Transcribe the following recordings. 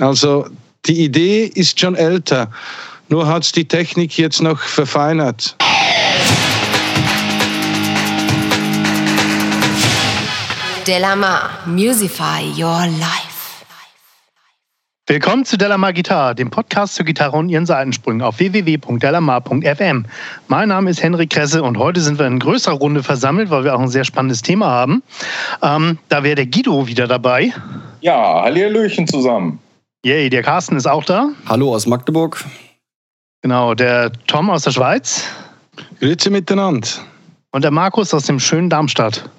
Also die Idee ist schon älter, nur hat es die Technik jetzt noch verfeinert. Delamar, Musify Your Life. Willkommen zu Delamar Gitarre, dem Podcast zur Gitarre und ihren Seitensprüngen auf www.delamar.fm. Mein Name ist Henrik Kresse und heute sind wir in größerer Runde versammelt, weil wir auch ein sehr spannendes Thema haben. Ähm, da wäre der Guido wieder dabei. Ja, Hallöchen zusammen. Yay, der Carsten ist auch da. Hallo aus Magdeburg. Genau, der Tom aus der Schweiz. Grüße miteinander. Und der Markus aus dem schönen Darmstadt.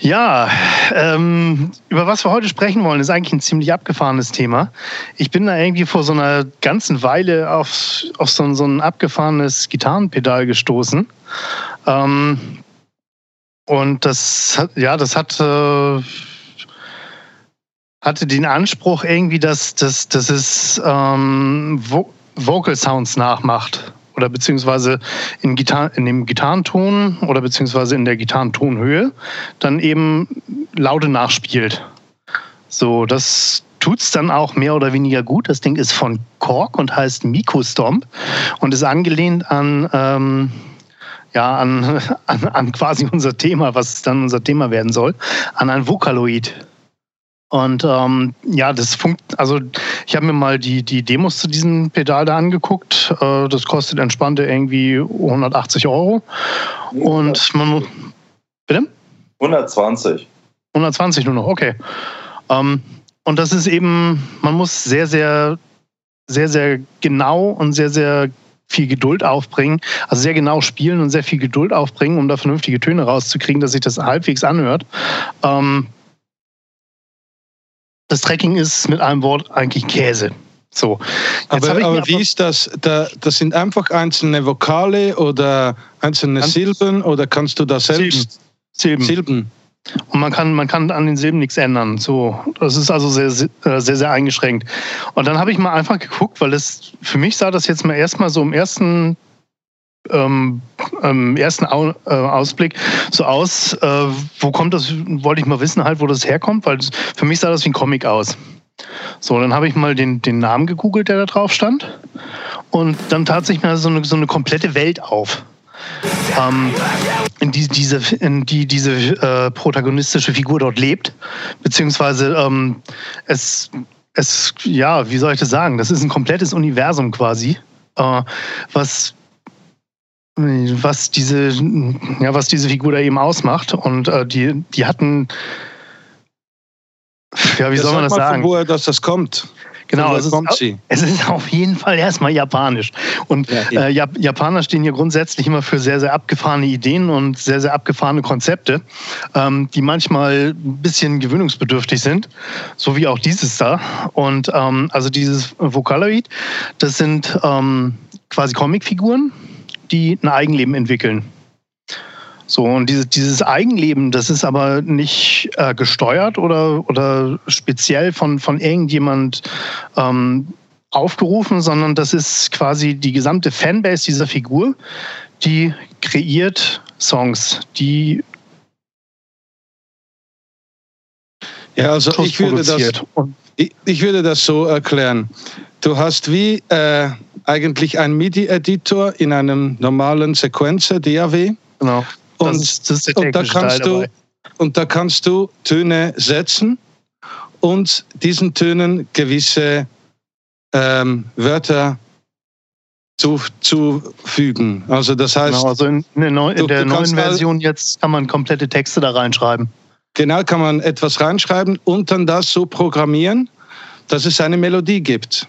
Ja, ähm, über was wir heute sprechen wollen, ist eigentlich ein ziemlich abgefahrenes Thema. Ich bin da irgendwie vor so einer ganzen Weile auf, auf so, so ein abgefahrenes Gitarrenpedal gestoßen. Ähm, und das hat, ja, das hat, äh, hatte den Anspruch irgendwie, dass, dass, dass es ähm, Vo Vocal Sounds nachmacht oder beziehungsweise in, Gitar in dem Gitarrenton oder beziehungsweise in der Gitarrentonhöhe dann eben Laute nachspielt. So, das tut es dann auch mehr oder weniger gut. Das Ding ist von Korg und heißt Miko Stomp und ist angelehnt an, ähm, ja, an, an, an quasi unser Thema, was dann unser Thema werden soll, an ein Vokaloid. Und ähm, ja, das funkt, also ich habe mir mal die, die Demos zu diesem Pedal da angeguckt. Äh, das kostet entspannte irgendwie 180 Euro. Und man bitte? 120. 120 nur noch, okay. Ähm, und das ist eben, man muss sehr, sehr, sehr, sehr genau und sehr, sehr viel Geduld aufbringen, also sehr genau spielen und sehr viel Geduld aufbringen, um da vernünftige Töne rauszukriegen, dass sich das halbwegs anhört. Ähm, das Tracking ist mit einem Wort eigentlich Käse. So. aber, aber wie ist das? Da, das sind einfach einzelne Vokale oder einzelne Silben oder kannst du das selbst? Silben. Silben. Und man kann, man kann an den Silben nichts ändern. So, das ist also sehr, sehr, sehr eingeschränkt. Und dann habe ich mal einfach geguckt, weil es für mich sah das jetzt mal erstmal so im ersten ähm, ähm, ersten Au äh, Ausblick so aus, äh, wo kommt das, wollte ich mal wissen halt, wo das herkommt, weil für mich sah das wie ein Comic aus. So, dann habe ich mal den, den Namen gegoogelt, der da drauf stand. Und dann tat sich mir so eine, so eine komplette Welt auf. Ähm, in die diese, in die diese äh, protagonistische Figur dort lebt. Beziehungsweise ähm, es, es, ja, wie soll ich das sagen? Das ist ein komplettes Universum quasi, äh, was was diese, ja, was diese Figur da eben ausmacht. Und äh, die, die hatten, ja, wie ja, soll man das sagen? Von woher das, das kommt. Genau, es ist, es ist, auf jeden Fall erstmal japanisch. Und ja, äh, Japaner stehen hier grundsätzlich immer für sehr, sehr abgefahrene Ideen und sehr, sehr abgefahrene Konzepte, ähm, die manchmal ein bisschen gewöhnungsbedürftig sind, so wie auch dieses da. Und ähm, also dieses Vocaloid, das sind ähm, quasi Comicfiguren, die ein Eigenleben entwickeln. So, und diese, dieses Eigenleben, das ist aber nicht äh, gesteuert oder, oder speziell von, von irgendjemand ähm, aufgerufen, sondern das ist quasi die gesamte Fanbase dieser Figur, die kreiert Songs, die ja, also ich würde, das, ich, ich, würde das so erklären. Du hast wie äh, eigentlich ein MIDI-Editor in einem normalen Sequencer, DAW. Genau. Und, das das und, da kannst du, und da kannst du Töne setzen und diesen Tönen gewisse ähm, Wörter zu, zufügen. Also das heißt, genau, also in, in, der, in der neuen Version jetzt kann man komplette Texte da reinschreiben. Genau, kann man etwas reinschreiben und dann das so programmieren, dass es eine Melodie gibt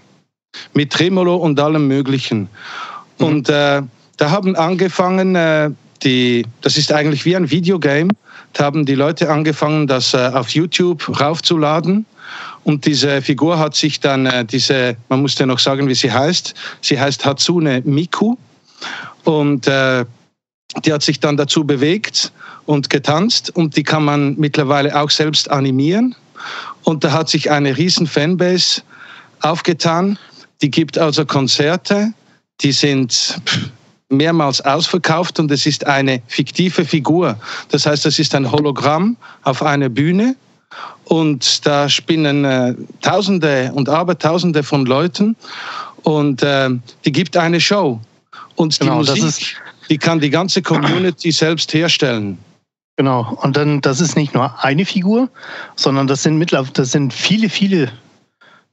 mit Tremolo und allem Möglichen. Mhm. Und äh, da haben angefangen, äh, die, das ist eigentlich wie ein Videogame, da haben die Leute angefangen, das äh, auf YouTube raufzuladen. Und diese Figur hat sich dann, äh, diese, man muss ja noch sagen, wie sie heißt, sie heißt Hatsune Miku. Und äh, die hat sich dann dazu bewegt und getanzt und die kann man mittlerweile auch selbst animieren. Und da hat sich eine riesen Fanbase aufgetan. Die gibt also Konzerte, die sind mehrmals ausverkauft und es ist eine fiktive Figur. Das heißt, es ist ein Hologramm auf einer Bühne und da spinnen äh, Tausende und Abertausende von Leuten und äh, die gibt eine Show. Und die genau, Musik, die kann die ganze Community selbst herstellen. Genau, und dann, das ist nicht nur eine Figur, sondern das sind mittlerweile, das sind viele, viele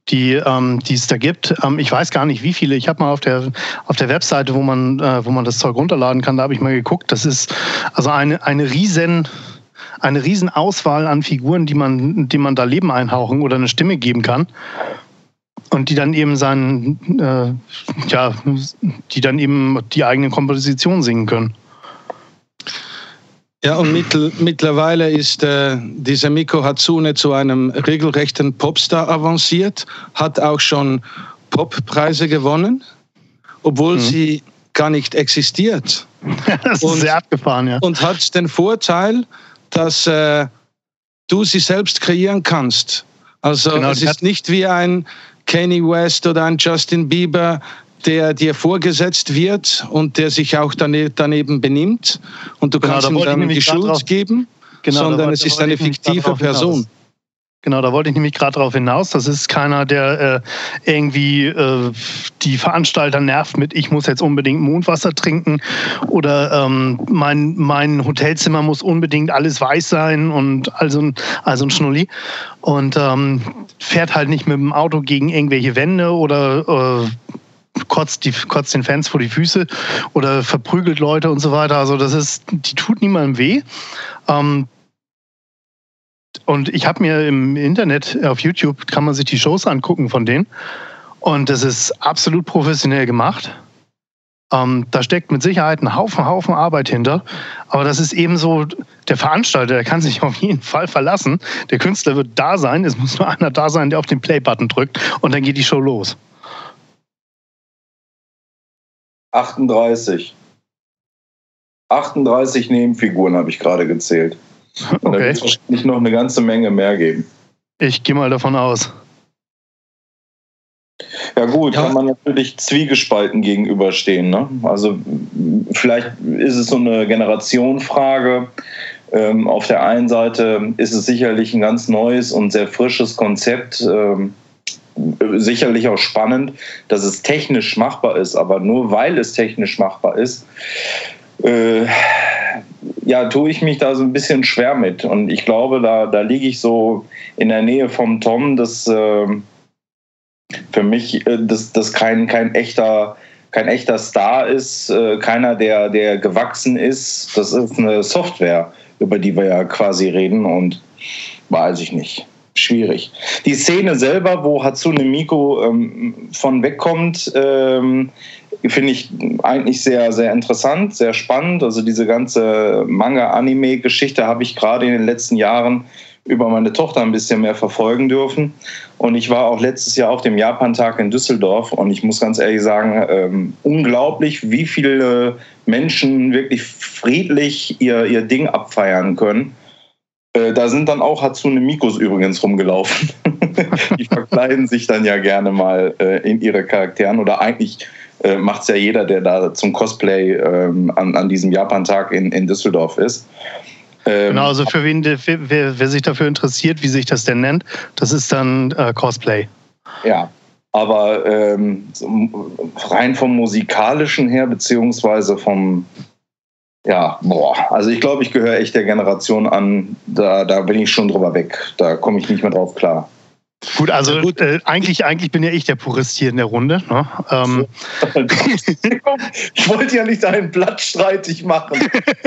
die, ähm, die es da gibt. Ähm, ich weiß gar nicht, wie viele. Ich habe mal auf der, auf der Webseite, wo man, äh, wo man das Zeug runterladen kann, da habe ich mal geguckt. Das ist also eine, eine riesen eine riesen Auswahl an Figuren, die man, die man da Leben einhauchen oder eine Stimme geben kann. Und die dann eben seinen, äh, ja, die dann eben die eigene Komposition singen können. Ja, und mittel, mittlerweile ist äh, dieser Miko Hatsune zu einem regelrechten Popstar avanciert, hat auch schon Poppreise gewonnen, obwohl mhm. sie gar nicht existiert. das ist und, sehr abgefahren, ja. Und hat den Vorteil, dass äh, du sie selbst kreieren kannst. Also genau, es ist nicht wie ein Kanye West oder ein Justin Bieber, der dir vorgesetzt wird und der sich auch daneben benimmt und du genau, kannst ihm dann die Schuld geben, genau, sondern es ist eine fiktive Person. Hinaus. Genau, da wollte ich nämlich gerade darauf hinaus. Das ist keiner, der äh, irgendwie äh, die Veranstalter nervt mit, ich muss jetzt unbedingt Mondwasser trinken oder ähm, mein, mein Hotelzimmer muss unbedingt alles weiß sein und also ein, also ein Schnulli. Und ähm, fährt halt nicht mit dem Auto gegen irgendwelche Wände oder äh, kotzt, die, kotzt den Fans vor die Füße oder verprügelt Leute und so weiter. Also das ist, die tut niemandem weh. Ähm, und ich habe mir im Internet, auf YouTube, kann man sich die Shows angucken von denen. Und das ist absolut professionell gemacht. Ähm, da steckt mit Sicherheit ein Haufen, Haufen Arbeit hinter. Aber das ist eben so, der Veranstalter, der kann sich auf jeden Fall verlassen. Der Künstler wird da sein. Es muss nur einer da sein, der auf den Play-Button drückt. Und dann geht die Show los. 38. 38 Nebenfiguren habe ich gerade gezählt. Und okay. da wird es wahrscheinlich noch eine ganze Menge mehr geben. Ich gehe mal davon aus. Ja gut, ja. kann man natürlich zwiegespalten gegenüberstehen. Ne? Also vielleicht ist es so eine Generationenfrage. Ähm, auf der einen Seite ist es sicherlich ein ganz neues und sehr frisches Konzept. Ähm, sicherlich auch spannend, dass es technisch machbar ist, aber nur weil es technisch machbar ist, äh, ja, tue ich mich da so ein bisschen schwer mit. Und ich glaube, da, da liege ich so in der Nähe vom Tom, dass äh, für mich äh, das, das kein, kein echter kein echter Star ist, äh, keiner, der, der gewachsen ist. Das ist eine Software, über die wir ja quasi reden und weiß ich nicht. Schwierig. Die Szene selber, wo Hatsune Miko ähm, von wegkommt, ähm, finde ich eigentlich sehr, sehr interessant, sehr spannend. Also diese ganze Manga-Anime-Geschichte habe ich gerade in den letzten Jahren über meine Tochter ein bisschen mehr verfolgen dürfen. Und ich war auch letztes Jahr auf dem Japantag in Düsseldorf und ich muss ganz ehrlich sagen, ähm, unglaublich, wie viele Menschen wirklich friedlich ihr, ihr Ding abfeiern können. Äh, da sind dann auch Hatsune Mikos übrigens rumgelaufen. Die verkleiden sich dann ja gerne mal äh, in ihre Charakteren oder eigentlich äh, macht es ja jeder, der da zum Cosplay ähm, an, an diesem Japan-Tag in, in Düsseldorf ist. Ähm, genau, also für wen, wer, wer, sich dafür interessiert, wie sich das denn nennt, das ist dann äh, Cosplay. Ja, aber ähm, rein vom musikalischen her, beziehungsweise vom, ja, boah, also ich glaube, ich gehöre echt der Generation an, da, da bin ich schon drüber weg. Da komme ich nicht mehr drauf klar. Gut, also gut. Äh, eigentlich, eigentlich bin ja ich der Purist hier in der Runde. Ne? Ähm. ich wollte ja nicht einen Blatt streitig machen.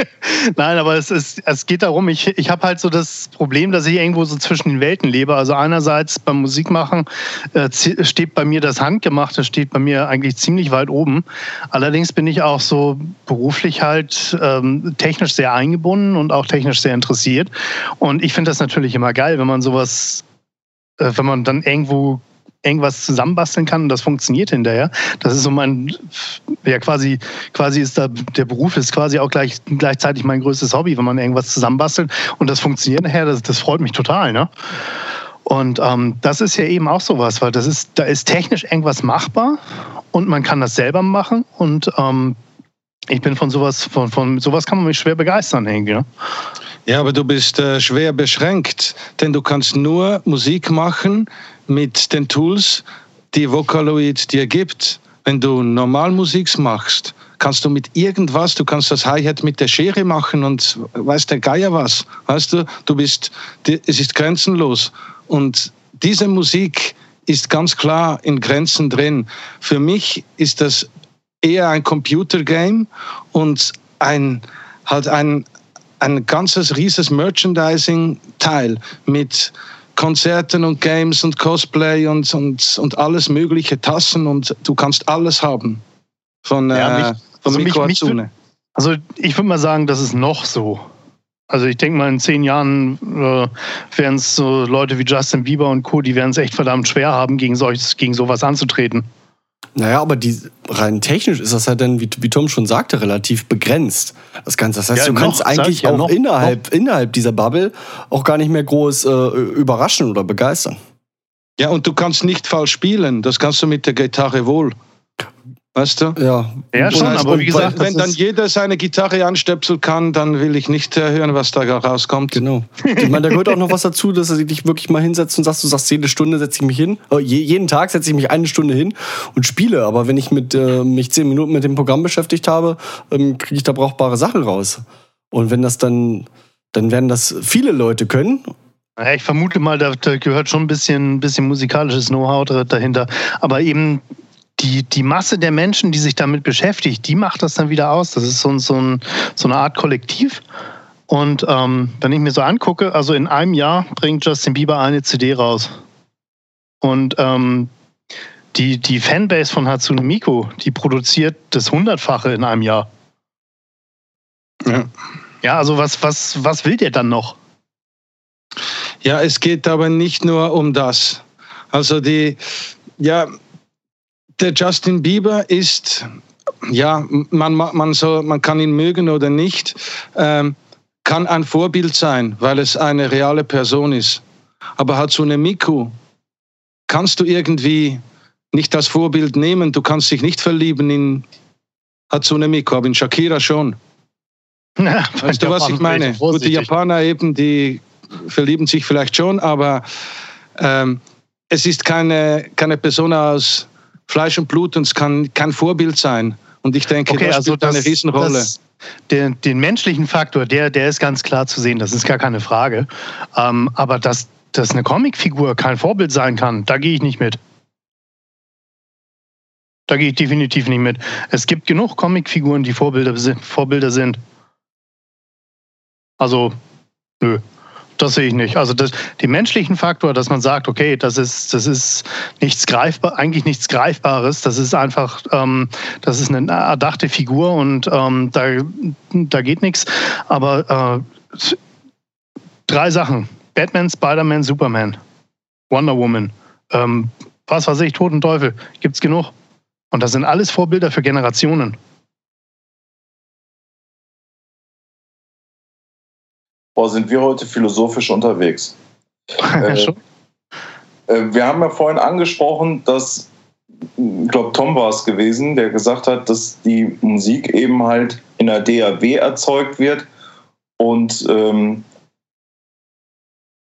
Nein, aber es, ist, es geht darum, ich, ich habe halt so das Problem, dass ich irgendwo so zwischen den Welten lebe. Also einerseits beim Musikmachen äh, steht bei mir das Handgemachte, steht bei mir eigentlich ziemlich weit oben. Allerdings bin ich auch so beruflich halt ähm, technisch sehr eingebunden und auch technisch sehr interessiert. Und ich finde das natürlich immer geil, wenn man sowas wenn man dann irgendwo irgendwas zusammenbasteln kann und das funktioniert hinterher. Das ist so mein, ja quasi, quasi ist da, der Beruf ist quasi auch gleich, gleichzeitig mein größtes Hobby, wenn man irgendwas zusammenbastelt und das funktioniert nachher, das, das freut mich total, ne? Und ähm, das ist ja eben auch sowas, weil das ist, da ist technisch irgendwas machbar und man kann das selber machen und ähm, ich bin von sowas, von, von sowas kann man mich schwer begeistern irgendwie. Ne? Ja, aber du bist äh, schwer beschränkt, denn du kannst nur Musik machen mit den Tools, die Vocaloid dir gibt. Wenn du normal Musik machst, kannst du mit irgendwas, du kannst das Hi-Hat mit der Schere machen und weiß der Geier was. Weißt du, du bist, es ist grenzenlos. Und diese Musik ist ganz klar in Grenzen drin. Für mich ist das eher ein Computergame und ein, halt ein, ein ganzes rieses Merchandising-Teil mit Konzerten und Games und Cosplay und, und, und alles mögliche, Tassen und du kannst alles haben von, ja, mich, äh, von also Mikro mich, mich, Also ich würde mal sagen, das ist noch so. Also ich denke mal, in zehn Jahren äh, werden es so Leute wie Justin Bieber und Co., die werden es echt verdammt schwer haben, gegen, solches, gegen sowas anzutreten. Naja, aber die, rein technisch ist das halt dann, wie, wie Tom schon sagte, relativ begrenzt. Das Ganze. Das heißt, ja, du kannst noch, eigentlich ja, auch noch, innerhalb, noch. innerhalb dieser Bubble auch gar nicht mehr groß äh, überraschen oder begeistern. Ja, und du kannst nicht falsch spielen. Das kannst du mit der Gitarre wohl. Weißt du? Ja, ja schon, aber wie gesagt, wenn dann jeder seine Gitarre anstöpseln kann, dann will ich nicht äh, hören, was da rauskommt. Genau. Ich meine, da gehört auch noch was dazu, dass du dich wirklich mal hinsetzt und sagst, du sagst, jede Stunde setze ich mich hin. Oh, jeden Tag setze ich mich eine Stunde hin und spiele. Aber wenn ich mit, äh, mich zehn Minuten mit dem Programm beschäftigt habe, ähm, kriege ich da brauchbare Sachen raus. Und wenn das dann, dann werden das viele Leute können ich vermute mal, da, gehört schon ein bisschen, bisschen musikalisches Know-how dahinter. Aber eben die, die Masse der Menschen, die sich damit beschäftigt, die macht das dann wieder aus. Das ist so, so, ein, so eine Art Kollektiv. Und ähm, wenn ich mir so angucke, also in einem Jahr bringt Justin Bieber eine CD raus. Und ähm, die, die Fanbase von Hatsune Miku, die produziert das Hundertfache in einem Jahr. Ja, ja also was, was, was will der dann noch? Ja, es geht aber nicht nur um das. Also die, ja, der Justin Bieber ist, ja, man, man, soll, man kann ihn mögen oder nicht, ähm, kann ein Vorbild sein, weil es eine reale Person ist. Aber Hatsune Miku kannst du irgendwie nicht als Vorbild nehmen. Du kannst dich nicht verlieben in Hatsune Miku, aber in Shakira schon. Ja, weißt du, was ich meine? Gute Japaner eben, die verlieben sich vielleicht schon, aber ähm, es ist keine, keine Person aus Fleisch und Blut und es kann kein Vorbild sein. Und ich denke, okay, das also spielt das, eine Riesenrolle. Das, den, den, menschlichen Faktor, der, der ist ganz klar zu sehen, das ist gar keine Frage. Ähm, aber dass, dass eine Comicfigur kein Vorbild sein kann, da gehe ich nicht mit. Da gehe ich definitiv nicht mit. Es gibt genug Comicfiguren, die Vorbilder, Vorbilder sind. Also, nö. Das sehe ich nicht. Also das, den menschlichen Faktor, dass man sagt, okay, das ist, das ist nichts greifbar, eigentlich nichts Greifbares. Das ist einfach, ähm, das ist eine erdachte Figur und ähm, da, da geht nichts. Aber äh, drei Sachen: Batman, Spider-Man, Superman, Wonder Woman, ähm, was weiß ich, Toten Teufel, gibt's genug. Und das sind alles Vorbilder für Generationen. Boah, sind wir heute philosophisch unterwegs. äh, äh, wir haben ja vorhin angesprochen, dass, ich glaube, Tom war es gewesen, der gesagt hat, dass die Musik eben halt in der DAW erzeugt wird und ähm,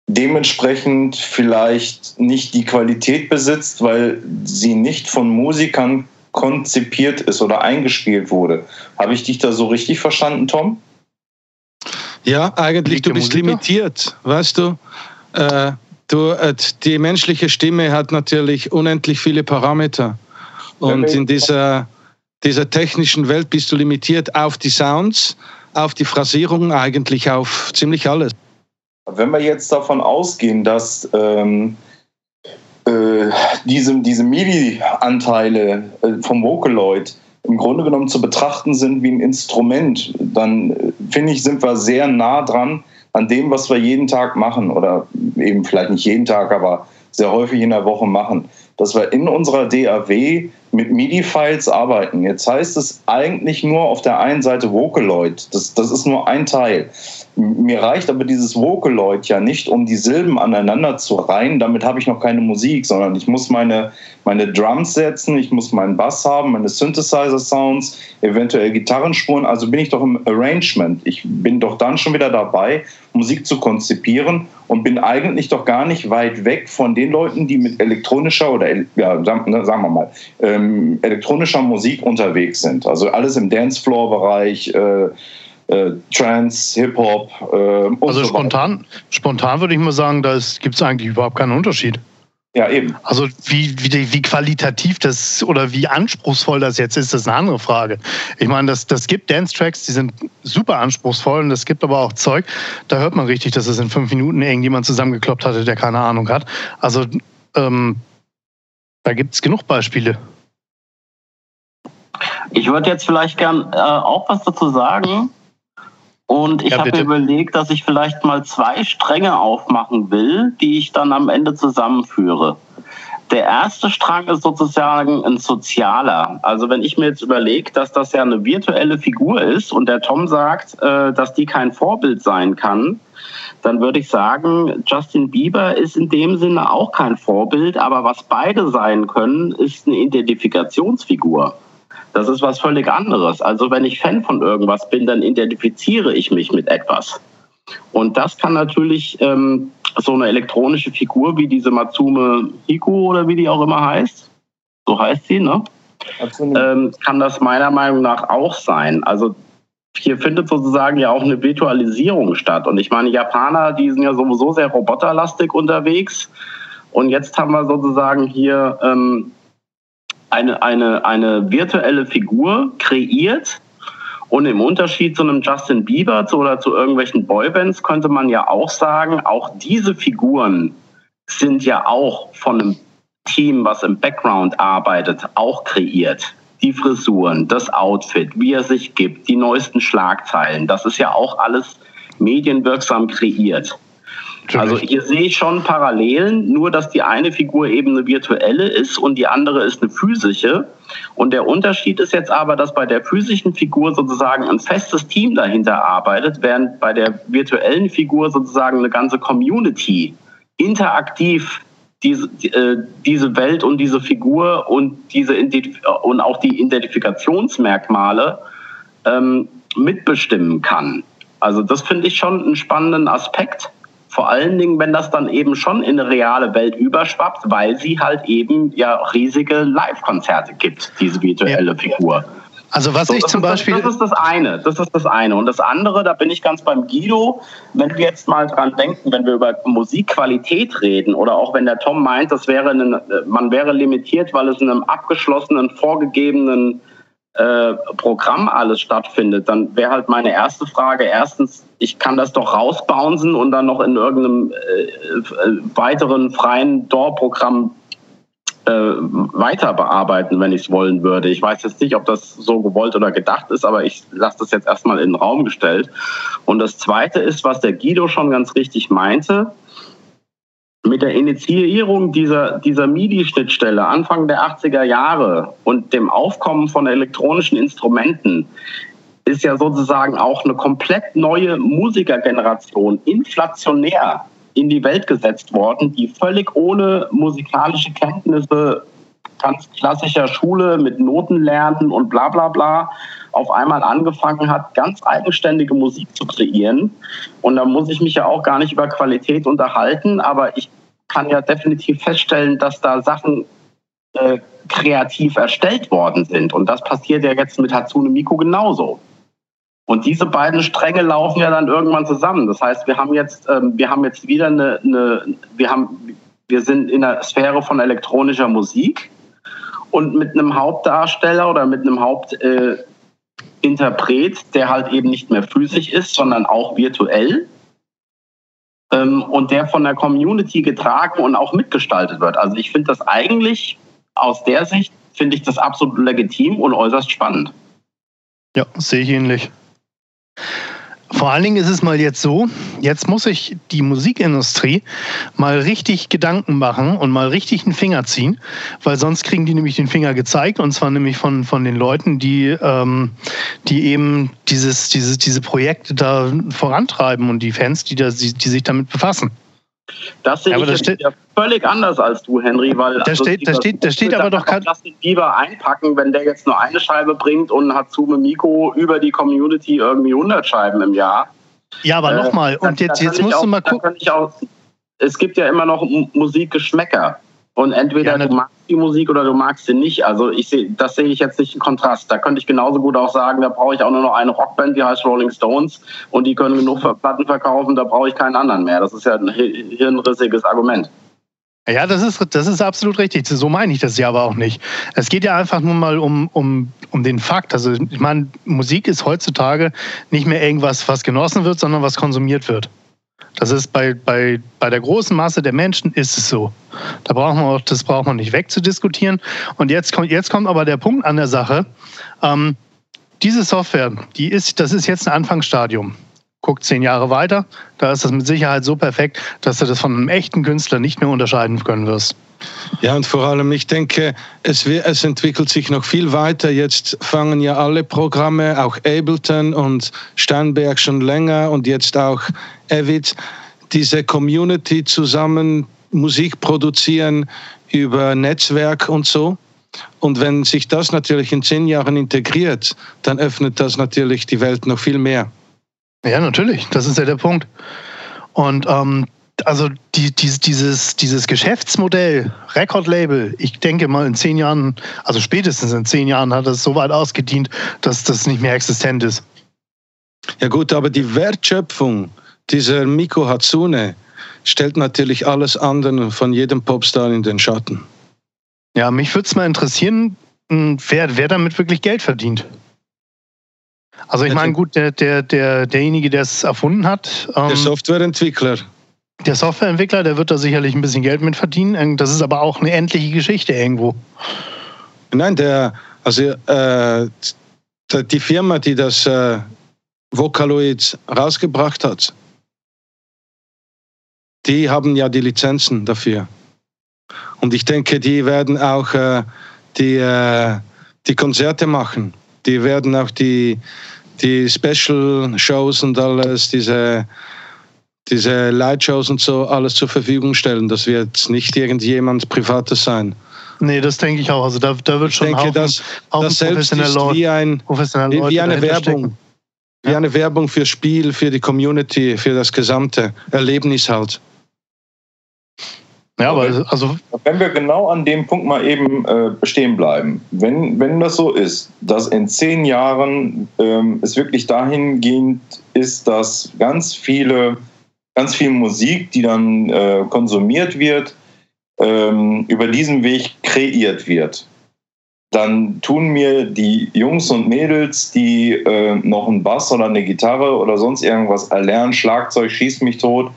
dementsprechend vielleicht nicht die Qualität besitzt, weil sie nicht von Musikern konzipiert ist oder eingespielt wurde. Habe ich dich da so richtig verstanden, Tom? Ja, eigentlich, du bist Musiker? limitiert, weißt du? Äh, du äh, die menschliche Stimme hat natürlich unendlich viele Parameter. Und in dieser, dieser technischen Welt bist du limitiert auf die Sounds, auf die Phrasierung, eigentlich auf ziemlich alles. Wenn wir jetzt davon ausgehen, dass ähm, äh, diese, diese MIDI-Anteile äh, vom Vocaloid im Grunde genommen zu betrachten sind wie ein Instrument, dann äh, finde ich, sind wir sehr nah dran an dem, was wir jeden Tag machen oder eben vielleicht nicht jeden Tag, aber sehr häufig in der Woche machen, dass wir in unserer DAW mit MIDI-Files arbeiten. Jetzt heißt es eigentlich nur auf der einen Seite Vocaloid, das, das ist nur ein Teil. Mir reicht aber dieses Vocaloid ja nicht, um die Silben aneinander zu reihen. Damit habe ich noch keine Musik, sondern ich muss meine, meine Drums setzen, ich muss meinen Bass haben, meine Synthesizer-Sounds, eventuell Gitarrenspuren. Also bin ich doch im Arrangement. Ich bin doch dann schon wieder dabei, Musik zu konzipieren und bin eigentlich doch gar nicht weit weg von den Leuten, die mit elektronischer oder, ja, sagen wir mal, ähm, elektronischer Musik unterwegs sind. Also alles im Dancefloor-Bereich. Äh, äh, Trance, Hip-Hop. Äh, also so spontan, spontan würde ich mal sagen, da gibt es eigentlich überhaupt keinen Unterschied. Ja, eben. Also wie, wie, wie qualitativ das oder wie anspruchsvoll das jetzt ist, ist eine andere Frage. Ich meine, das, das gibt Dance-Tracks, die sind super anspruchsvoll und es gibt aber auch Zeug, da hört man richtig, dass es in fünf Minuten irgendjemand zusammengekloppt hatte, der keine Ahnung hat. Also ähm, da gibt es genug Beispiele. Ich würde jetzt vielleicht gern äh, auch was dazu sagen. Und ich ja, habe mir überlegt, dass ich vielleicht mal zwei Stränge aufmachen will, die ich dann am Ende zusammenführe. Der erste Strang ist sozusagen ein sozialer. Also wenn ich mir jetzt überlege, dass das ja eine virtuelle Figur ist und der Tom sagt, äh, dass die kein Vorbild sein kann, dann würde ich sagen, Justin Bieber ist in dem Sinne auch kein Vorbild, aber was beide sein können, ist eine Identifikationsfigur. Das ist was völlig anderes. Also wenn ich Fan von irgendwas bin, dann identifiziere ich mich mit etwas. Und das kann natürlich ähm, so eine elektronische Figur wie diese Matsume Hiku oder wie die auch immer heißt, so heißt sie, ne? Ähm, kann das meiner Meinung nach auch sein. Also hier findet sozusagen ja auch eine Virtualisierung statt. Und ich meine, Japaner, die sind ja sowieso sehr roboterlastig unterwegs. Und jetzt haben wir sozusagen hier ähm, eine, eine, eine virtuelle Figur kreiert. Und im Unterschied zu einem Justin Bieber oder zu irgendwelchen Boybands könnte man ja auch sagen, auch diese Figuren sind ja auch von einem Team, was im Background arbeitet, auch kreiert. Die Frisuren, das Outfit, wie er sich gibt, die neuesten Schlagzeilen, das ist ja auch alles medienwirksam kreiert. Also hier sehe ich schon Parallelen, nur dass die eine Figur eben eine virtuelle ist und die andere ist eine physische. Und der Unterschied ist jetzt aber, dass bei der physischen Figur sozusagen ein festes Team dahinter arbeitet, während bei der virtuellen Figur sozusagen eine ganze Community interaktiv diese, äh, diese Welt und diese Figur und, diese und auch die Identifikationsmerkmale ähm, mitbestimmen kann. Also das finde ich schon einen spannenden Aspekt. Vor allen Dingen, wenn das dann eben schon in eine reale Welt überschwappt, weil sie halt eben ja riesige Live-Konzerte gibt, diese virtuelle ja. Figur. Also was so, ich zum Beispiel. Das, das, ist das eine. Das ist das eine. Und das andere, da bin ich ganz beim Guido. Wenn wir jetzt mal dran denken, wenn wir über Musikqualität reden oder auch wenn der Tom meint, das wäre eine, man wäre limitiert, weil es in einem abgeschlossenen, vorgegebenen äh, Programm alles stattfindet, dann wäre halt meine erste Frage erstens, ich kann das doch rausbouncen und dann noch in irgendeinem äh, äh weiteren freien DOR-Programm äh, weiter bearbeiten, wenn ich es wollen würde. Ich weiß jetzt nicht, ob das so gewollt oder gedacht ist, aber ich lasse das jetzt erstmal in den Raum gestellt. Und das Zweite ist, was der Guido schon ganz richtig meinte, mit der Initiierung dieser, dieser MIDI-Schnittstelle Anfang der 80er Jahre und dem Aufkommen von elektronischen Instrumenten ist ja sozusagen auch eine komplett neue Musikergeneration inflationär in die Welt gesetzt worden, die völlig ohne musikalische Kenntnisse ganz klassischer Schule mit Notenlernen und bla bla bla auf einmal angefangen hat, ganz eigenständige Musik zu kreieren. Und da muss ich mich ja auch gar nicht über Qualität unterhalten, aber ich kann ja definitiv feststellen, dass da Sachen äh, kreativ erstellt worden sind. Und das passiert ja jetzt mit Hatsune Miku genauso. Und diese beiden Stränge laufen ja dann irgendwann zusammen. Das heißt, wir haben jetzt, ähm, wir haben jetzt wieder eine, eine, wir haben, wir sind in der Sphäre von elektronischer Musik und mit einem Hauptdarsteller oder mit einem Hauptinterpret, äh, der halt eben nicht mehr physisch ist, sondern auch virtuell ähm, und der von der Community getragen und auch mitgestaltet wird. Also ich finde das eigentlich aus der Sicht, finde ich das absolut legitim und äußerst spannend. Ja, sehe ich ähnlich. Vor allen Dingen ist es mal jetzt so, jetzt muss sich die Musikindustrie mal richtig Gedanken machen und mal richtig einen Finger ziehen, weil sonst kriegen die nämlich den Finger gezeigt und zwar nämlich von, von den Leuten, die, ähm, die eben dieses, diese, diese Projekte da vorantreiben und die Fans, die, da, die, die sich damit befassen. Das sehe ja, ich das ja völlig anders als du, Henry, weil da also steht, da steht, da steht aber doch kein. Lass den Bieber einpacken, wenn der jetzt nur eine Scheibe bringt und Hatsume Miko über die Community irgendwie 100 Scheiben im Jahr. Ja, aber äh, nochmal, und jetzt, jetzt musst auch, du mal gucken. es gibt ja immer noch Musikgeschmäcker. Und entweder ja, du magst die Musik oder du magst sie nicht. Also ich sehe, das sehe ich jetzt nicht im Kontrast. Da könnte ich genauso gut auch sagen, da brauche ich auch nur noch eine Rockband, die heißt Rolling Stones und die können genug Platten verkaufen, da brauche ich keinen anderen mehr. Das ist ja ein hirnrissiges Argument. Ja, das ist, das ist absolut richtig. So meine ich das ja aber auch nicht. Es geht ja einfach nur mal um, um, um den Fakt. Also ich meine, Musik ist heutzutage nicht mehr irgendwas, was genossen wird, sondern was konsumiert wird. Das ist bei, bei, bei der großen Masse der Menschen ist es so. Da braucht man auch, das braucht man nicht wegzudiskutieren. Und jetzt kommt, jetzt kommt aber der Punkt an der Sache. Ähm, diese Software, die ist, das ist jetzt ein Anfangsstadium. Guckt zehn Jahre weiter, da ist das mit Sicherheit so perfekt, dass du das von einem echten Künstler nicht mehr unterscheiden können wirst. Ja, und vor allem, ich denke, es, es, entwickelt sich noch viel weiter. Jetzt fangen ja alle Programme, auch Ableton und Steinberg schon länger und jetzt auch Avid, diese Community zusammen Musik produzieren über Netzwerk und so. Und wenn sich das natürlich in zehn Jahren integriert, dann öffnet das natürlich die Welt noch viel mehr. Ja, natürlich. Das ist ja der Punkt. Und ähm, also die, die, dieses, dieses Geschäftsmodell, Rekordlabel, ich denke mal in zehn Jahren, also spätestens in zehn Jahren hat es so weit ausgedient, dass das nicht mehr existent ist. Ja gut, aber die Wertschöpfung dieser Miko Hatsune stellt natürlich alles andere von jedem Popstar in den Schatten. Ja, mich würde es mal interessieren, hm, wer, wer damit wirklich Geld verdient. Also ich meine, gut, der, der, der, derjenige, der es erfunden hat. Ähm, der Softwareentwickler. Der Softwareentwickler, der wird da sicherlich ein bisschen Geld mit verdienen. Das ist aber auch eine endliche Geschichte irgendwo. Nein, der, also äh, die Firma, die das äh, Vocaloid rausgebracht hat, die haben ja die Lizenzen dafür. Und ich denke, die werden auch äh, die, äh, die Konzerte machen. Die werden auch die, die Special-Shows und alles, diese, diese Lightshows und so, alles zur Verfügung stellen. Das wird nicht irgendjemand Privates sein. Nee, das denke ich auch. Also da, da wird schon ich denke, Haufen, das, das selbst ist wie, ein, wie, wie eine Werbung. Stecken. Wie ja. eine Werbung für Spiel, für die Community, für das gesamte Erlebnis halt. Ja, aber also wenn wir genau an dem Punkt mal eben äh, stehen bleiben, wenn, wenn das so ist, dass in zehn Jahren ähm, es wirklich dahingehend ist, dass ganz viele, ganz viel Musik, die dann äh, konsumiert wird, ähm, über diesen Weg kreiert wird, dann tun mir die Jungs und Mädels, die äh, noch einen Bass oder eine Gitarre oder sonst irgendwas erlernen, Schlagzeug schießt mich tot,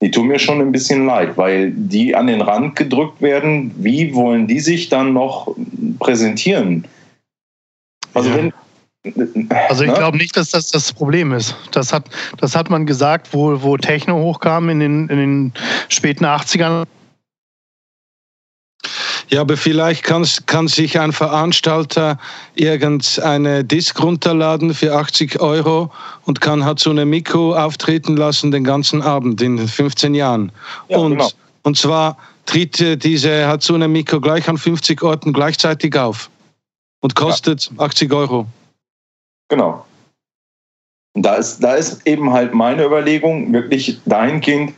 die tun mir schon ein bisschen leid, weil die an den Rand gedrückt werden. Wie wollen die sich dann noch präsentieren? Also, ja. wenn, also ich ne? glaube nicht, dass das das Problem ist. Das hat, das hat man gesagt, wo, wo Techno hochkam in den, in den späten 80ern. Ja, aber vielleicht kann, kann sich ein Veranstalter irgendeine Disk runterladen für 80 Euro und kann Hatsune Miku auftreten lassen den ganzen Abend in 15 Jahren. Ja, und, genau. und zwar tritt diese Hatsune Miku gleich an 50 Orten gleichzeitig auf und kostet ja. 80 Euro. Genau. Da ist, da ist eben halt meine Überlegung, wirklich dahingehend,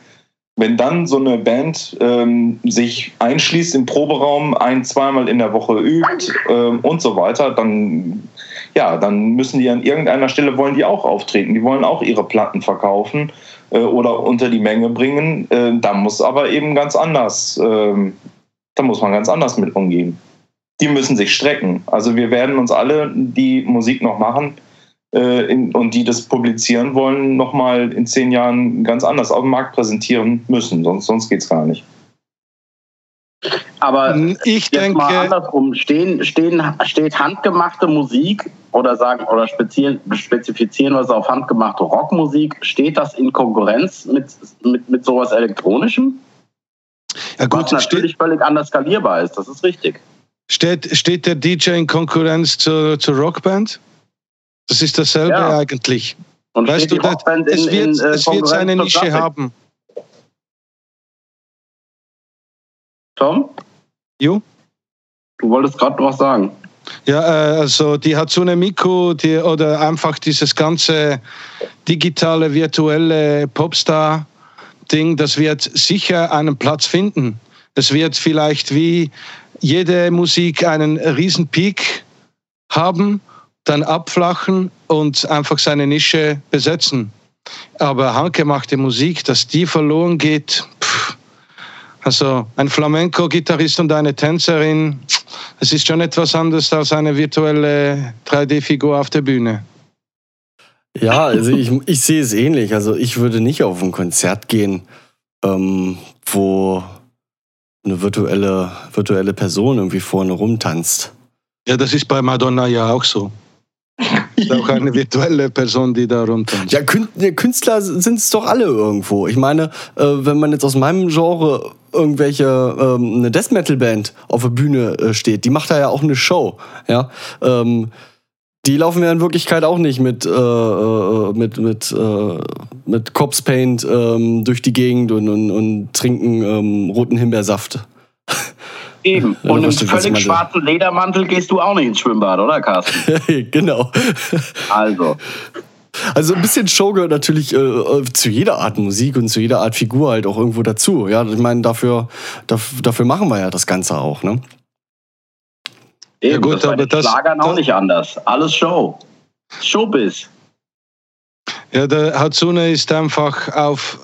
wenn dann so eine Band ähm, sich einschließt im Proberaum, ein, zweimal in der Woche übt ähm, und so weiter, dann, ja, dann müssen die an irgendeiner Stelle wollen die auch auftreten. Die wollen auch ihre Platten verkaufen äh, oder unter die Menge bringen. Äh, da muss aber eben ganz anders, äh, da muss man ganz anders mit umgehen. Die müssen sich strecken. Also wir werden uns alle, die Musik noch machen, in, und die das publizieren wollen, nochmal in zehn Jahren ganz anders auf dem Markt präsentieren müssen. Sonst, sonst geht es gar nicht. Aber ich denke, mal andersrum, stehen, stehen, steht handgemachte Musik oder sagen oder spezifizieren, was auf handgemachte Rockmusik, steht das in Konkurrenz mit, mit, mit sowas Elektronischem? Ja gut, was natürlich steht, völlig anders skalierbar ist, das ist richtig. Steht, steht der DJ in Konkurrenz zur, zur Rockband? Das ist dasselbe ja. eigentlich. Und weißt du, das, es, wird, in, äh, es wird seine Nische haben. Tom? Jo? Du wolltest gerade was sagen. Ja, äh, also die Hatsune Miku die, oder einfach dieses ganze digitale, virtuelle Popstar-Ding, das wird sicher einen Platz finden. Es wird vielleicht wie jede Musik einen riesen Peak haben, dann abflachen und einfach seine Nische besetzen. Aber handgemachte Musik, dass die verloren geht, pff, also ein Flamenco-Gitarrist und eine Tänzerin, es ist schon etwas anderes als eine virtuelle 3D-Figur auf der Bühne. Ja, also ich, ich sehe es ähnlich. Also ich würde nicht auf ein Konzert gehen, ähm, wo eine virtuelle, virtuelle Person irgendwie vorne rumtanzt. Ja, das ist bei Madonna ja auch so. Ist auch eine virtuelle Person, die da rumtanzt. Ja, Künstler sind es doch alle irgendwo. Ich meine, äh, wenn man jetzt aus meinem Genre irgendwelche ähm, eine Death Metal Band auf der Bühne äh, steht, die macht da ja auch eine Show, ja. Ähm, die laufen ja in Wirklichkeit auch nicht mit, äh, äh mit, mit, äh, mit Cops Paint ähm, durch die Gegend und, und, und trinken ähm, roten Himbeersaft. Eben. Und im völlig schwarzen Ledermantel gehst du auch nicht ins Schwimmbad, oder Carsten? genau. Also. Also ein bisschen Show gehört natürlich äh, zu jeder Art Musik und zu jeder Art Figur halt auch irgendwo dazu. Ja, ich meine, dafür, dafür machen wir ja das Ganze auch, ne? Eben, ja gut, das aber das Schlagern auch nicht anders. Alles Show. Showbiz. Ja, der Hatsune ist einfach auf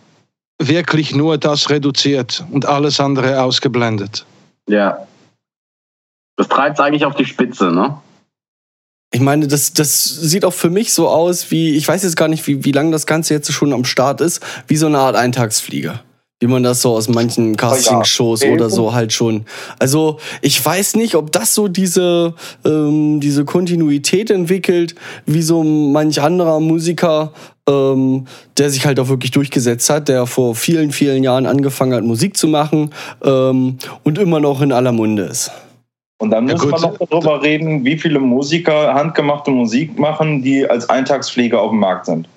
wirklich nur das reduziert und alles andere ausgeblendet. Ja. Das treibt es eigentlich auf die Spitze, ne? Ich meine, das, das sieht auch für mich so aus, wie, ich weiß jetzt gar nicht, wie, wie lange das Ganze jetzt schon am Start ist, wie so eine Art Eintagsflieger. Wie man das so aus manchen Casting-Shows oder so halt schon. Also ich weiß nicht, ob das so diese, ähm, diese Kontinuität entwickelt, wie so manch anderer Musiker, ähm, der sich halt auch wirklich durchgesetzt hat, der vor vielen, vielen Jahren angefangen hat, Musik zu machen ähm, und immer noch in aller Munde ist. Und dann ja, muss man noch darüber reden, wie viele Musiker handgemachte Musik machen, die als Eintagspflege auf dem Markt sind.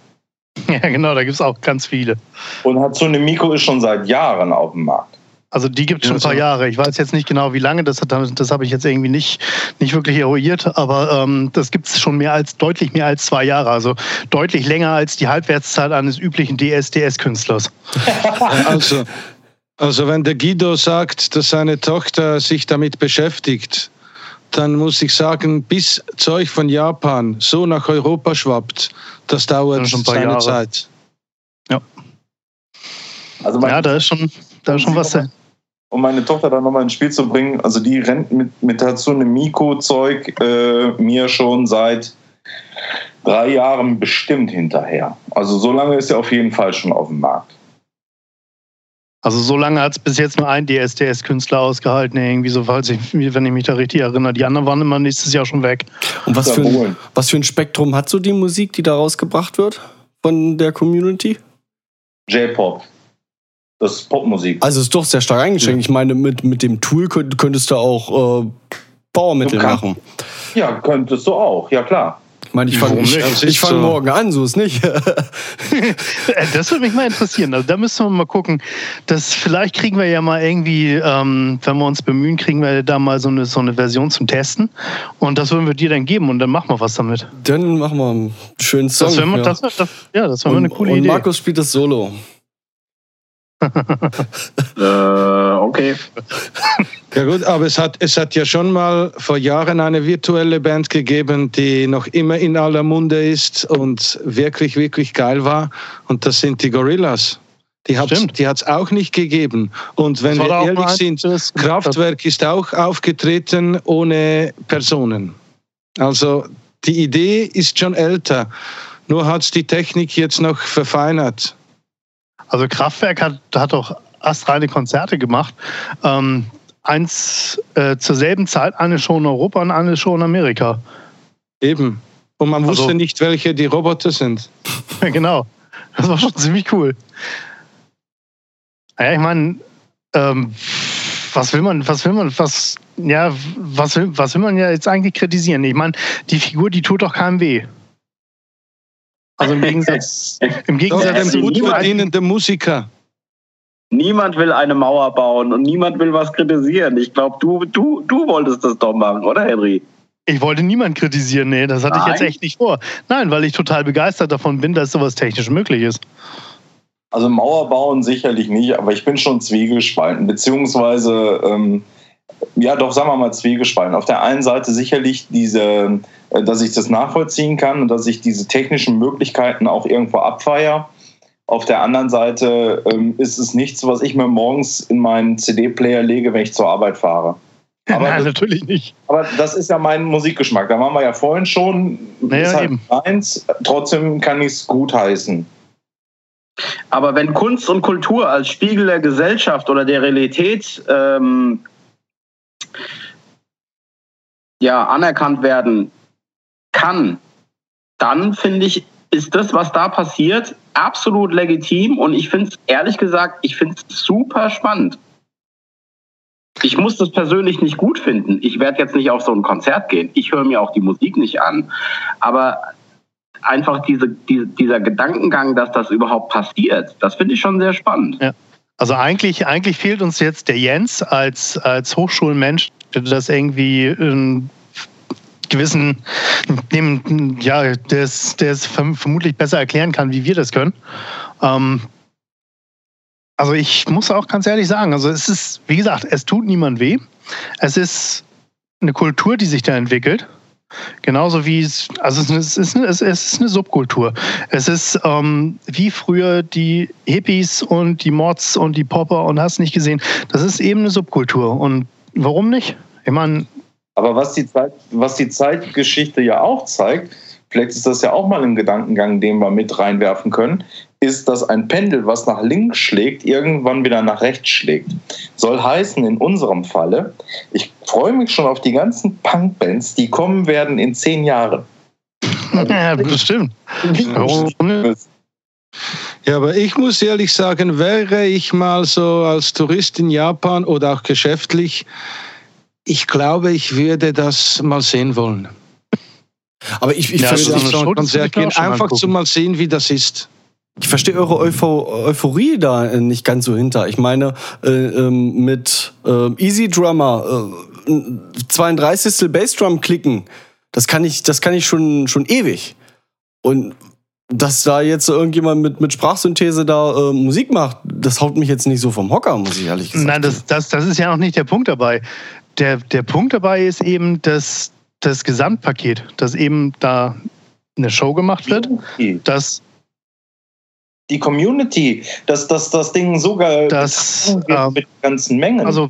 Ja, genau, da gibt es auch ganz viele. Und Hatsune Miku ist schon seit Jahren auf dem Markt. Also die gibt es schon ein paar Jahre. Ich weiß jetzt nicht genau, wie lange, das, das habe ich jetzt irgendwie nicht, nicht wirklich eruiert, aber ähm, das gibt es schon mehr als, deutlich mehr als zwei Jahre. Also deutlich länger als die Halbwertszeit eines üblichen DS-DS-Künstlers. also, also wenn der Guido sagt, dass seine Tochter sich damit beschäftigt, dann muss ich sagen, bis Zeug von Japan so nach Europa schwappt, das dauert schon seine Jahre. Zeit. Ja. Also ja, da ist schon, da ist schon was. Um meine Tochter da nochmal ins Spiel zu bringen, also die rennt mit, mit Hatsune Miko-Zeug äh, mir schon seit drei Jahren bestimmt hinterher. Also so lange ist er auf jeden Fall schon auf dem Markt. Also so lange hat es bis jetzt nur ein DSDS-Künstler ausgehalten, irgendwie so, falls ich, wenn ich mich da richtig erinnere. Die anderen waren immer nächstes Jahr schon weg. Und was, für ein, was für ein Spektrum hat so die Musik, die da rausgebracht wird von der Community? J-Pop. Das ist Popmusik. Also ist doch sehr stark eingeschränkt. Ja. Ich meine, mit, mit dem Tool könntest du auch äh, Powermittel machen. Ja, könntest du auch, ja klar. Ich meine, ich fange ich, ich fang so. morgen an, so ist nicht. das würde mich mal interessieren. Also da müssen wir mal gucken. Das, vielleicht kriegen wir ja mal irgendwie, ähm, wenn wir uns bemühen, kriegen wir da mal so eine, so eine Version zum Testen. Und das würden wir dir dann geben und dann machen wir was damit. Dann machen wir einen schönen Song. Das wir, ja. Das, das, ja, das wäre eine coole und Idee. Und Markus spielt das Solo. äh, okay. Ja gut, aber es hat, es hat ja schon mal vor Jahren eine virtuelle Band gegeben, die noch immer in aller Munde ist und wirklich, wirklich geil war. Und das sind die Gorillas. Die hat es auch nicht gegeben. Und wenn wir ehrlich sind, Kraftwerk ist auch aufgetreten ohne Personen. Also die Idee ist schon älter. Nur hat es die Technik jetzt noch verfeinert. Also Kraftwerk hat, hat auch astreine Konzerte gemacht. Ähm, eins äh, zur selben Zeit, eine Show in Europa und eine Show in Amerika. Eben. Und man wusste also, nicht, welche die Roboter sind. Genau. Das war schon ziemlich cool. Ja, ich meine, ähm, was will man, was will man, was, ja, was will, was will man ja jetzt eigentlich kritisieren? Ich meine, die Figur, die tut doch keinem weh. Also im Gegensatz, im Gegensatz zu gut verdienenden Musiker. Niemand will eine Mauer bauen und niemand will was kritisieren. Ich glaube, du, du, du wolltest das doch machen, oder Henry? Ich wollte niemand kritisieren, nee, das hatte Nein. ich jetzt echt nicht vor. Nein, weil ich total begeistert davon bin, dass sowas technisch möglich ist. Also Mauer bauen sicherlich nicht, aber ich bin schon zwiegespalten, beziehungsweise, ähm, ja doch, sagen wir mal zwiegespalten. Auf der einen Seite sicherlich diese, äh, dass ich das nachvollziehen kann und dass ich diese technischen Möglichkeiten auch irgendwo abfeiere. Auf der anderen Seite ähm, ist es nichts, was ich mir morgens in meinen CD-Player lege, wenn ich zur Arbeit fahre. Aber Nein, das, natürlich nicht. Aber das ist ja mein Musikgeschmack. Da waren wir ja vorhin schon. Naja, ist halt eben. Eins, trotzdem kann ich es gut heißen. Aber wenn Kunst und Kultur als Spiegel der Gesellschaft oder der Realität ähm, ja, anerkannt werden kann, dann finde ich, ist das, was da passiert, absolut legitim und ich finde es ehrlich gesagt, ich finde es super spannend. Ich muss das persönlich nicht gut finden. Ich werde jetzt nicht auf so ein Konzert gehen. Ich höre mir auch die Musik nicht an. Aber einfach diese, die, dieser Gedankengang, dass das überhaupt passiert, das finde ich schon sehr spannend. Ja. Also eigentlich, eigentlich fehlt uns jetzt der Jens als, als Hochschulmensch, der das irgendwie in gewissen, dem, ja, der es, der vermutlich besser erklären kann, wie wir das können. Ähm, also ich muss auch ganz ehrlich sagen, also es ist, wie gesagt, es tut niemand weh. Es ist eine Kultur, die sich da entwickelt. Genauso wie es, also es ist eine, es ist eine Subkultur. Es ist ähm, wie früher die Hippies und die Mods und die Popper und hast nicht gesehen. Das ist eben eine Subkultur. Und warum nicht? Ich meine. Aber was die, Zeit, was die Zeitgeschichte ja auch zeigt, vielleicht ist das ja auch mal ein Gedankengang, den wir mit reinwerfen können, ist, dass ein Pendel, was nach links schlägt, irgendwann wieder nach rechts schlägt. Soll heißen, in unserem Falle, ich freue mich schon auf die ganzen Punkbands, die kommen werden in zehn Jahren. Ja, bestimmt. Ja, aber ich muss ehrlich sagen, wäre ich mal so als Tourist in Japan oder auch geschäftlich, ich glaube, ich würde das mal sehen wollen. Aber ich, ich ja, verstehe also so ein Konzert gehen, einfach zu mal sehen, wie das ist. Ich verstehe eure Eupho Euphorie da nicht ganz so hinter. Ich meine, äh, ähm, mit äh, Easy Drummer, äh, 32. Bassdrum klicken, das kann ich, das kann ich schon, schon ewig. Und dass da jetzt irgendjemand mit, mit Sprachsynthese da äh, Musik macht, das haut mich jetzt nicht so vom Hocker, muss ich ehrlich sagen. Nein, das, das, das ist ja auch nicht der Punkt dabei. Der, der Punkt dabei ist eben das, das Gesamtpaket, dass eben da eine Show gemacht wird, dass die Community, dass, dass das Ding sogar das, äh, mit ganzen Mengen. Also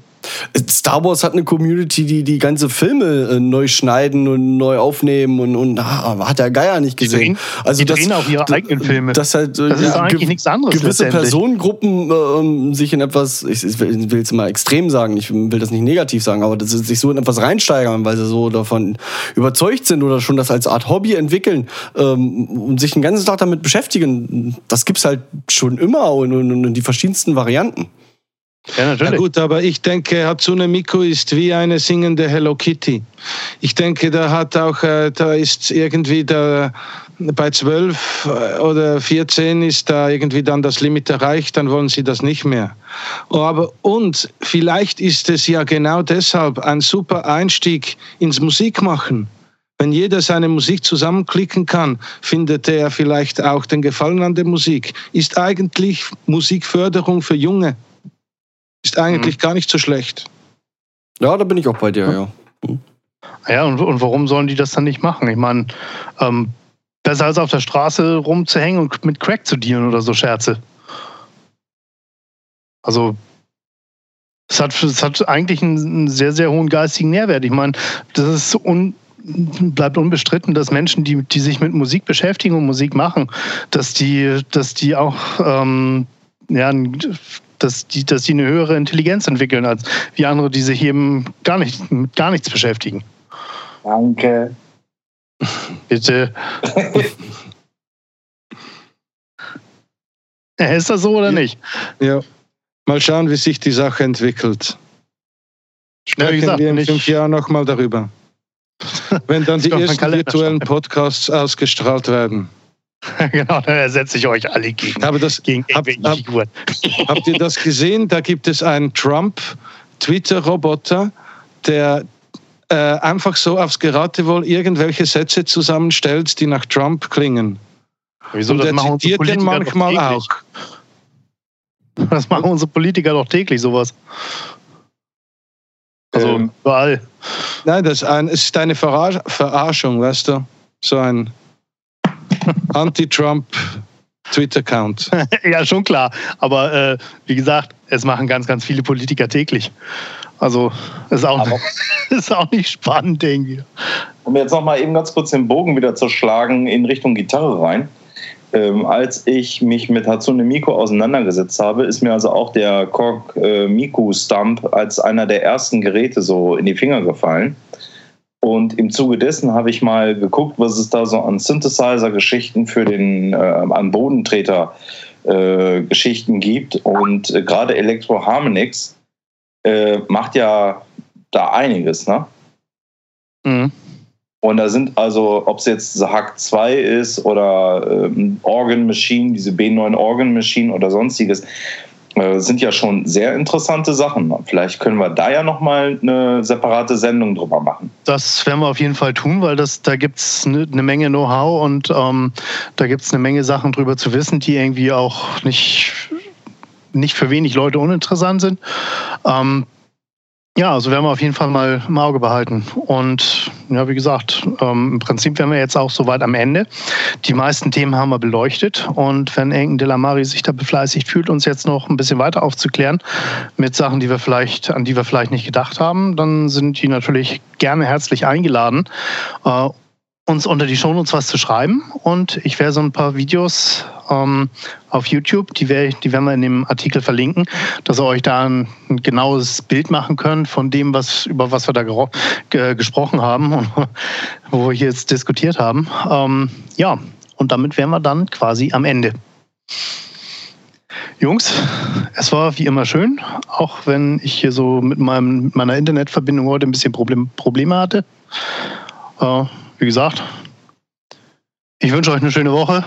Star Wars hat eine Community, die die ganze Filme äh, neu schneiden und neu aufnehmen und, und ah, hat der Geier nicht gesehen. Die also die das, drehen auch ihre eigenen Filme. Das, halt, das ist ja, eigentlich nichts anderes. Gewisse Personengruppen äh, sich in etwas, ich, ich will es mal extrem sagen, ich will das nicht negativ sagen, aber dass sie sich so in etwas reinsteigern, weil sie so davon überzeugt sind oder schon das als Art Hobby entwickeln ähm, und sich den ganzen Tag damit beschäftigen, das gibt es halt schon immer und, und, und die verschiedensten Varianten. Ja, natürlich. Ja gut, aber ich denke, Hatsune Miku ist wie eine singende Hello Kitty. Ich denke, da hat auch, äh, da ist irgendwie der, bei 12 äh, oder 14 ist da irgendwie dann das Limit erreicht, dann wollen sie das nicht mehr. Aber, und vielleicht ist es ja genau deshalb ein super Einstieg ins Musikmachen. Wenn jeder seine Musik zusammenklicken kann, findet er vielleicht auch den Gefallen an der Musik. Ist eigentlich Musikförderung für Junge ist eigentlich mhm. gar nicht so schlecht. Ja, da bin ich auch bei dir, ja. Mhm. Ja, und, und warum sollen die das dann nicht machen? Ich meine, ähm, besser als auf der Straße rumzuhängen und mit Crack zu dealen oder so Scherze. Also, es hat, es hat eigentlich einen sehr, sehr hohen geistigen Nährwert. Ich meine, das ist un, bleibt unbestritten, dass Menschen, die, die sich mit Musik beschäftigen und Musik machen, dass die, dass die auch ähm, ja, dass die, dass die eine höhere Intelligenz entwickeln als wie andere, die sich eben gar nicht mit gar nichts beschäftigen. Danke. Bitte. Ist das so oder nicht? Ja. Mal schauen, wie sich die Sache entwickelt. Sprechen ja, gesagt, wir in fünf Jahren nochmal darüber. Wenn dann die ersten virtuellen Podcasts ausgestrahlt werden. genau, dann ersetze ich euch alle gegen, Aber das, gegen hab, hab, Habt ihr das gesehen? Da gibt es einen Trump-Twitter-Roboter, der äh, einfach so aufs Geratewohl irgendwelche Sätze zusammenstellt, die nach Trump klingen. Wieso, Und er zitiert den manchmal auch. Das machen unsere Politiker doch täglich, sowas. Also ähm, überall. Nein, das ist, ein, ist eine Verarschung, weißt du? So ein Anti-Trump Twitter-Account. ja, schon klar. Aber äh, wie gesagt, es machen ganz, ganz viele Politiker täglich. Also ist auch, ist auch nicht spannend irgendwie. Um jetzt noch mal eben ganz kurz den Bogen wieder zu schlagen in Richtung Gitarre rein. Ähm, als ich mich mit Hatsune Miku auseinandergesetzt habe, ist mir also auch der Korg äh, Miku Stump als einer der ersten Geräte so in die Finger gefallen. Und im Zuge dessen habe ich mal geguckt, was es da so an Synthesizer-Geschichten für den äh, an Bodentreter-Geschichten äh, gibt. Und äh, gerade Electro Harmonix äh, macht ja da einiges, ne? Mhm. Und da sind also, ob es jetzt Hack 2 ist oder ähm, Organ Machine, diese B9 Organ Machine oder sonstiges, sind ja schon sehr interessante Sachen. Vielleicht können wir da ja nochmal eine separate Sendung drüber machen. Das werden wir auf jeden Fall tun, weil das, da gibt es eine, eine Menge Know-how und ähm, da gibt es eine Menge Sachen drüber zu wissen, die irgendwie auch nicht, nicht für wenig Leute uninteressant sind. Ähm, ja, also werden wir auf jeden Fall mal im Auge behalten. Und ja, wie gesagt, ähm, im Prinzip wären wir jetzt auch soweit am Ende. Die meisten Themen haben wir beleuchtet. Und wenn Enken Delamari sich da befleißigt fühlt, uns jetzt noch ein bisschen weiter aufzuklären mit Sachen, die wir vielleicht, an die wir vielleicht nicht gedacht haben, dann sind die natürlich gerne herzlich eingeladen. Äh, uns unter die Shownotes was zu schreiben und ich werde so ein paar Videos ähm, auf YouTube, die, wär, die werden wir in dem Artikel verlinken, dass ihr euch da ein, ein genaues Bild machen könnt von dem, was, über was wir da ge gesprochen haben und wo wir jetzt diskutiert haben. Ähm, ja, und damit wären wir dann quasi am Ende. Jungs, es war wie immer schön, auch wenn ich hier so mit, meinem, meiner Internetverbindung heute ein bisschen Problem, Probleme hatte. Äh, wie gesagt, ich wünsche euch eine schöne Woche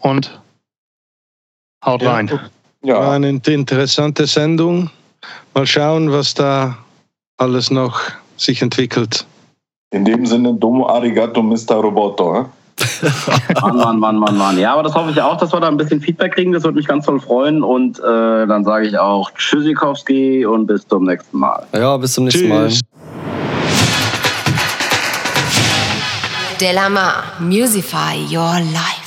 und haut ja, rein. Ja, war eine interessante Sendung. Mal schauen, was da alles noch sich entwickelt. In dem Sinne, domo arigato, Mr. Roboto. Eh? Mann, Mann, Mann, Mann, Mann. Ja, aber das hoffe ich auch, dass wir da ein bisschen Feedback kriegen. Das würde mich ganz toll freuen. Und äh, dann sage ich auch Tschüssikowski und bis zum nächsten Mal. Ja, bis zum nächsten Tschüss. Mal. Delamar, Musify Your Life.